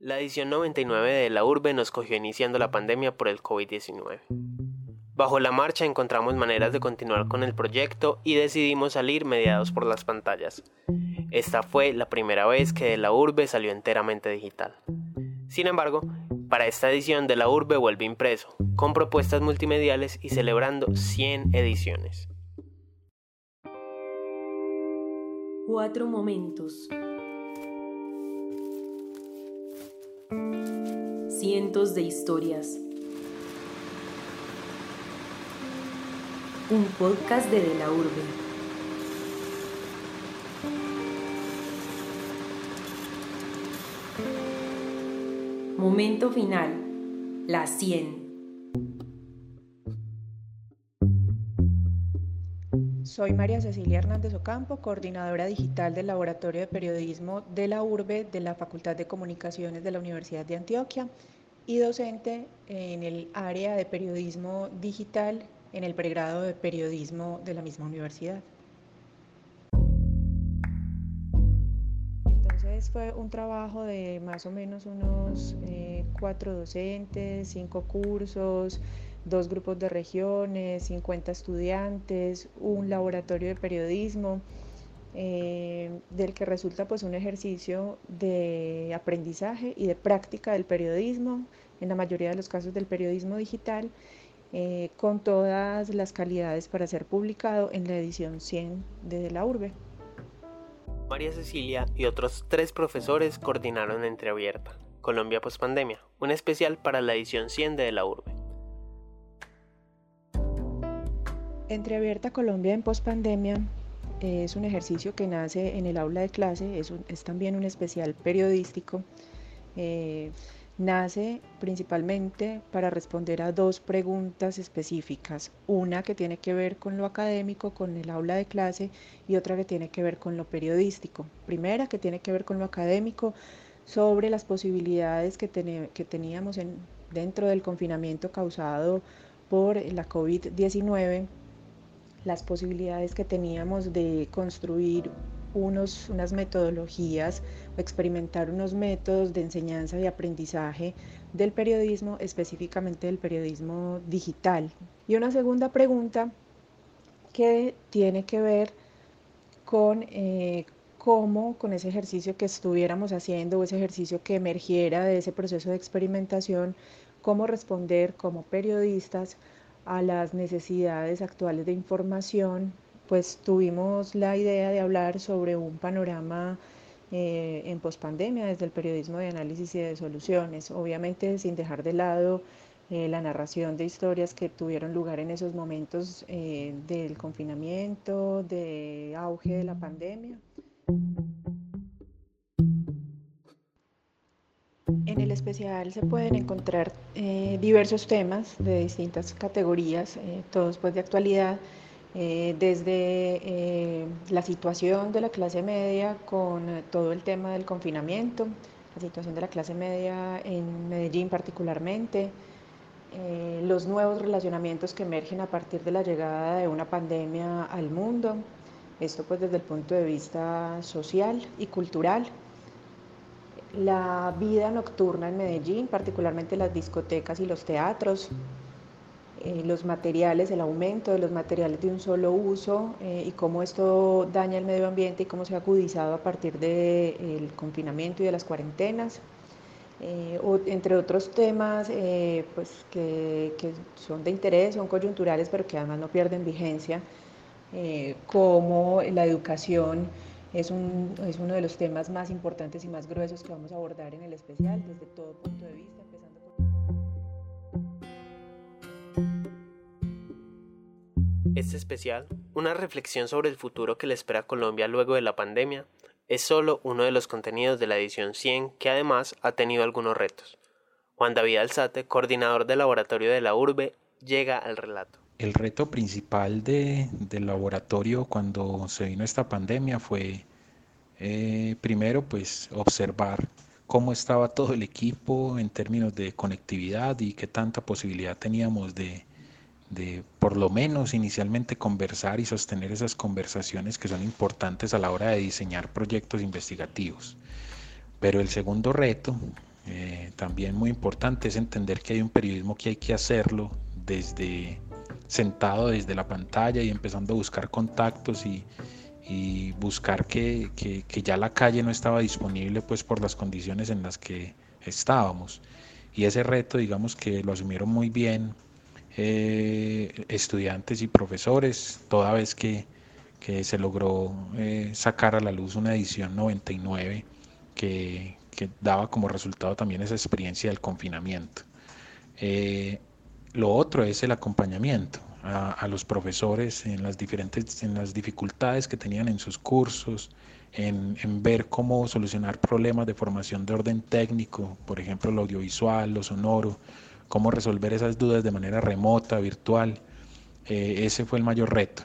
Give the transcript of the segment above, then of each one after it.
La edición 99 de la urbe nos cogió iniciando la pandemia por el COVID-19. Bajo la marcha encontramos maneras de continuar con el proyecto y decidimos salir mediados por las pantallas. Esta fue la primera vez que de la urbe salió enteramente digital. Sin embargo, para esta edición de la urbe vuelve impreso, con propuestas multimediales y celebrando 100 ediciones. Cuatro momentos. De historias. Un podcast de De la Urbe. Momento final. La 100. Soy María Cecilia Hernández Ocampo, coordinadora digital del Laboratorio de Periodismo de la URBE de la Facultad de Comunicaciones de la Universidad de Antioquia y docente en el área de periodismo digital en el pregrado de periodismo de la misma universidad. Entonces fue un trabajo de más o menos unos eh, cuatro docentes, cinco cursos, dos grupos de regiones, 50 estudiantes, un laboratorio de periodismo, eh, del que resulta pues un ejercicio de aprendizaje y de práctica del periodismo, en la mayoría de los casos del periodismo digital, eh, con todas las calidades para ser publicado en la edición 100 de la urbe. María Cecilia y otros tres profesores coordinaron Entreabierta, Colombia Postpandemia, un especial para la edición 100 de la urbe. Entreabierta Colombia en pospandemia es un ejercicio que nace en el aula de clase, es, también un especial periodístico. Eh, nace principalmente para responder a dos preguntas específicas, una que tiene que ver con lo académico, con el aula de clase, y otra que tiene que ver con lo periodístico. Primera que tiene que ver con lo académico, sobre las posibilidades que, teníamos en, dentro del confinamiento causado por la COVID-19 las posibilidades que teníamos de construir unos, unas metodologías o experimentar unos métodos de enseñanza y aprendizaje del periodismo, específicamente del periodismo digital. Y una segunda pregunta que tiene que ver con eh, cómo con ese ejercicio que estuviéramos haciendo o ese ejercicio que emergiera de ese proceso de experimentación, cómo responder como periodistas a las necesidades actuales de información, pues tuvimos la idea de hablar sobre un panorama eh, en pospandemia desde el periodismo de análisis y de soluciones, obviamente sin dejar de lado eh, la narración de historias que tuvieron lugar en esos momentos eh, del confinamiento, de auge de la pandemia. Especial se pueden encontrar eh, diversos temas de distintas categorías, eh, todos pues de actualidad, eh, desde la situación de la clase media con todo el tema del confinamiento, la situación de la clase media en Medellín particularmente, los nuevos relacionamientos que emergen a partir de la llegada de una pandemia al mundo, esto pues desde el punto de vista social y cultural, la vida nocturna en Medellín, particularmente las discotecas y los teatros, eh, los materiales, el aumento de los materiales de un solo uso eh, y cómo esto daña el medio ambiente y cómo se ha agudizado a partir del confinamiento y de las cuarentenas. Eh, entre otros temas pues que, que, son de interés, son coyunturales, pero que además no pierden vigencia, como la educación es, un, es uno de los temas más importantes y más gruesos que vamos a abordar en el especial desde todo punto de vista, empezando Este especial, una reflexión sobre el futuro que le espera a Colombia luego de la pandemia, es solo uno de los contenidos de la edición 100 que además ha tenido algunos retos. Juan David Alzate, coordinador del laboratorio de la URBE, llega al relato. El reto principal de, del laboratorio cuando se vino esta pandemia fue eh, primero pues observar cómo estaba todo el equipo en términos de conectividad y qué tanta posibilidad teníamos de, de por lo menos inicialmente conversar y sostener esas conversaciones que son importantes a la hora de diseñar proyectos investigativos. Pero el segundo reto Eh, también muy importante es entender que hay un periodismo que hay que hacerlo desde sentado desde la pantalla y empezando a buscar contactos y, y buscar que, que, ya la calle no estaba disponible pues por las condiciones en las que estábamos. Y ese reto digamos que lo asumieron muy bien eh, estudiantes y profesores, toda vez que, que se logró eh, sacar a la luz una edición 99 que, que, daba como resultado también esa experiencia del confinamiento. Eh, lo otro es el acompañamiento a, los profesores en las diferentes en las dificultades que tenían en sus cursos, en, en, ver cómo solucionar problemas de formación de orden técnico, por ejemplo, lo audiovisual, lo sonoro, cómo resolver esas dudas de manera remota, virtual. Eh, ese fue el mayor reto.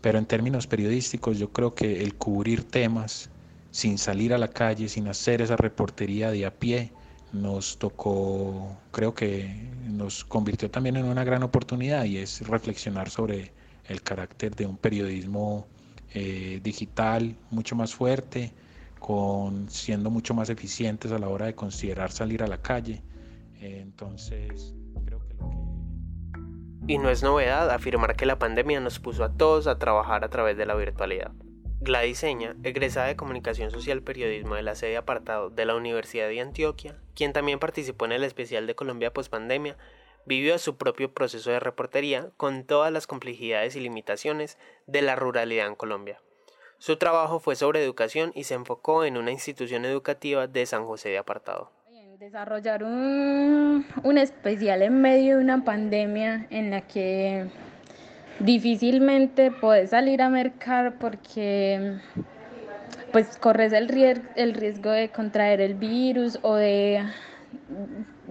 Pero en términos periodísticos yo creo que el cubrir temas sin salir a la calle, sin hacer esa reportería de a pie, nos tocó, creo que nos convirtió también en una gran oportunidad y es reflexionar sobre el carácter de un periodismo eh, digital mucho más fuerte, con siendo mucho más eficientes a la hora de considerar salir a la calle. Entonces, creo que lo que... Y no es novedad afirmar que la pandemia nos puso a todos a trabajar a través de la virtualidad. Gladys Seña, egresada de Comunicación Social Periodismo de la sede apartado de la Universidad de Antioquia, quien también participó en el especial de Colombia pospandemia, vivió su propio proceso de reportería con todas las complejidades y limitaciones de la ruralidad en Colombia. Su trabajo fue sobre educación y se enfocó en una institución educativa de San José de Apartado desarrollar un, un, especial en medio de una pandemia en la que difícilmente puedes salir a mercar porque pues corres el, el riesgo de contraer el virus o de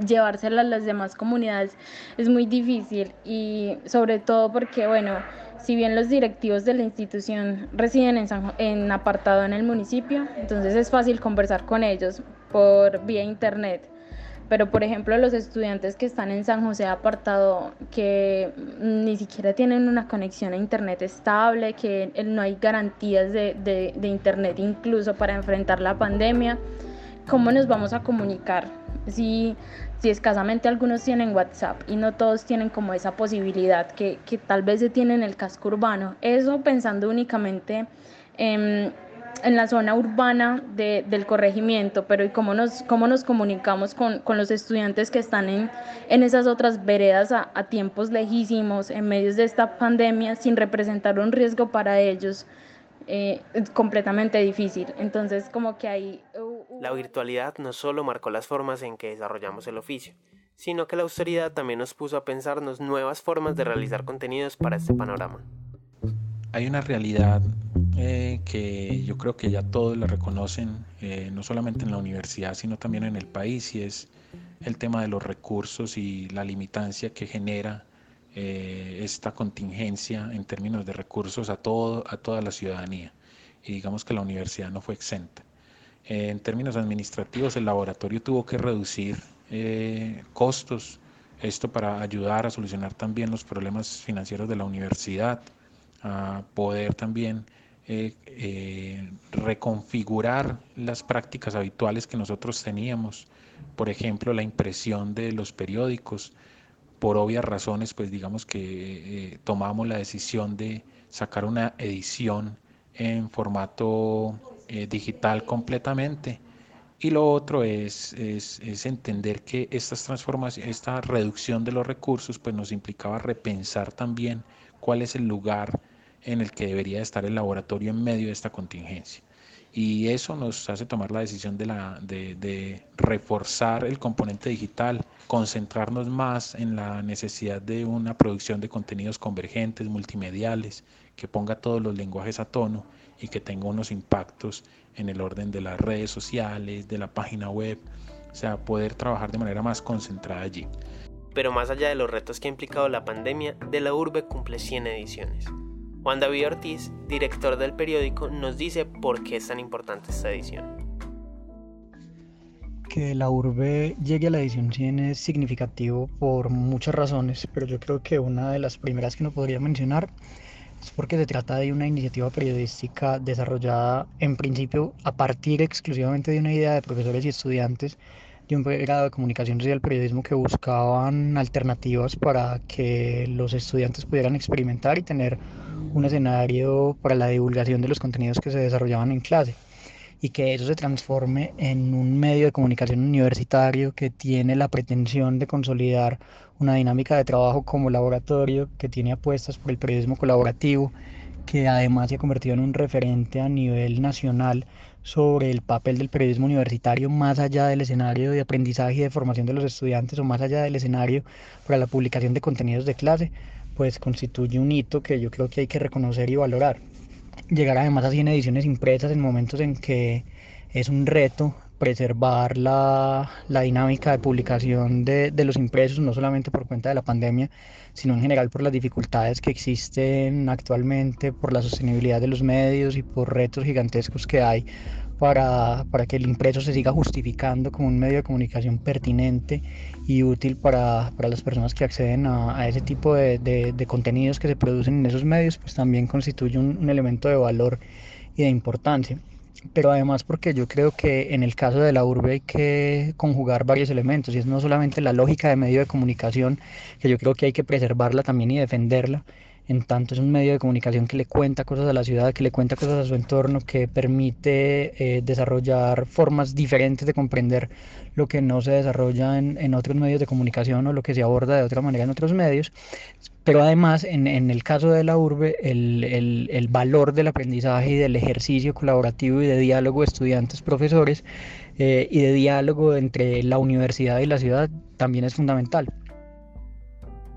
llevárselo a las demás comunidades es muy difícil y sobre todo porque bueno si bien los directivos de la institución residen en, en apartado en el municipio, entonces es fácil conversar con ellos por vía internet. Pero, por ejemplo, los estudiantes que están en San José apartado, que ni siquiera tienen una conexión a Internet estable, que no hay garantías de, de, Internet incluso para enfrentar la pandemia, ¿cómo nos vamos a comunicar? Si si escasamente algunos tienen WhatsApp y no todos tienen como esa posibilidad que, que tal vez se tiene en el casco urbano. Eso pensando únicamente en, en la zona urbana de, del corregimiento, pero ¿y cómo nos, cómo nos comunicamos con, con los estudiantes que están en, en esas otras veredas a, a tiempos lejísimos, en medio de esta pandemia, sin representar un riesgo para ellos? Eh, completamente difícil. Entonces, como que hay... La virtualidad no solo marcó las formas en que desarrollamos el oficio, sino que la austeridad también nos puso a pensarnos nuevas formas de realizar contenidos para este panorama. Hay una realidad eh, que yo creo que ya todos la reconocen, eh, no solamente en la universidad, sino también en el país, y es el tema de los recursos y la limitancia que genera eh, esta contingencia en términos de recursos a, todo, a toda la ciudadanía. Y digamos que la universidad no fue exenta. En términos administrativos, el laboratorio tuvo que reducir costos, esto para ayudar a solucionar también los problemas financieros de la universidad, a poder también reconfigurar las prácticas habituales que nosotros teníamos, por ejemplo, la impresión de los periódicos, por obvias razones, pues digamos que eh, tomamos la decisión de sacar una edición en formato eh, digital completamente. Y lo otro es, es, es, entender que estas transformaciones, esta reducción de los recursos, pues nos implicaba repensar también cuál es el lugar en el que debería estar el laboratorio en medio de esta contingencia y eso nos hace tomar la decisión de, la, de, de, reforzar el componente digital, concentrarnos más en la necesidad de una producción de contenidos convergentes, multimediales, que ponga todos los lenguajes a tono y que tenga unos impactos en el orden de las redes sociales, de la página web, o sea, poder trabajar de manera más concentrada allí. Pero más allá de los retos que ha implicado la pandemia, De la Urbe cumple 100 ediciones. Juan David Ortiz, director del periódico, nos dice por qué es tan importante esta edición. Que la urbe llegue a la edición 100 es significativo por muchas razones, pero yo creo que una de las primeras que nos podría mencionar es porque se trata de una iniciativa periodística desarrollada en principio a partir exclusivamente de una idea de profesores y estudiantes de un grado de comunicación social periodismo que buscaban alternativas para que los estudiantes pudieran experimentar y tener un escenario para la divulgación de los contenidos que se desarrollaban en clase y que eso se transforme en un medio de comunicación universitario que tiene la pretensión de consolidar una dinámica de trabajo como laboratorio, que tiene apuestas por el periodismo colaborativo, que además se ha convertido en un referente a nivel nacional sobre el papel del periodismo universitario más allá del escenario de aprendizaje y de formación de los estudiantes o más allá del escenario para la publicación de contenidos de clase, pues constituye un hito que yo creo que hay que reconocer y valorar. Llegar además así en ediciones impresas en momentos en que es un reto preservar la, la dinámica de publicación de, de, los impresos, no solamente por cuenta de la pandemia, sino en general por las dificultades que existen actualmente, por la sostenibilidad de los medios y por retos gigantescos que hay para, para que el impreso se siga justificando como un medio de comunicación pertinente y útil para, para las personas que acceden a, a ese tipo de, de, contenidos que se producen en esos medios, pues también constituye un, un elemento de valor y de importancia. Pero además porque yo creo que en el caso de la urbe hay que conjugar varios elementos y es no solamente la lógica de medio de comunicación, que yo creo que hay que preservarla también y defenderla, en tanto es un medio de comunicación que le cuenta cosas a la ciudad, que le cuenta cosas a su entorno, que permite eh, desarrollar formas diferentes de comprender lo que no se desarrolla en, en, otros medios de comunicación o lo que se aborda de otra manera en otros medios. Pero además, en, en el caso de la urbe, el, el, el valor del aprendizaje y del ejercicio colaborativo y de diálogo estudiantes-profesores eh, y de diálogo entre la universidad y la ciudad también es fundamental.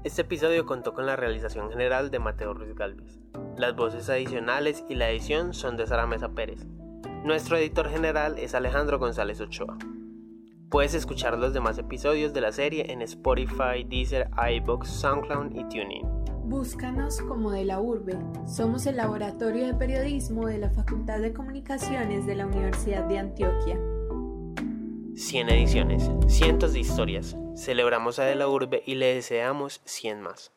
Este episodio contó con la realización general de Mateo Ruiz Galvez. Las voces adicionales y la edición son de Sara Mesa Pérez. Nuestro editor general es Alejandro González Ochoa. Puedes escuchar los demás episodios de la serie en Spotify, Deezer, iBox, SoundCloud y TuneIn. Búscanos como de la urbe. Somos el laboratorio de periodismo de la Facultad de Comunicaciones de la Universidad de Antioquia. 100 ediciones, cientos de historias. Celebramos a De la Urbe y le deseamos 100 más.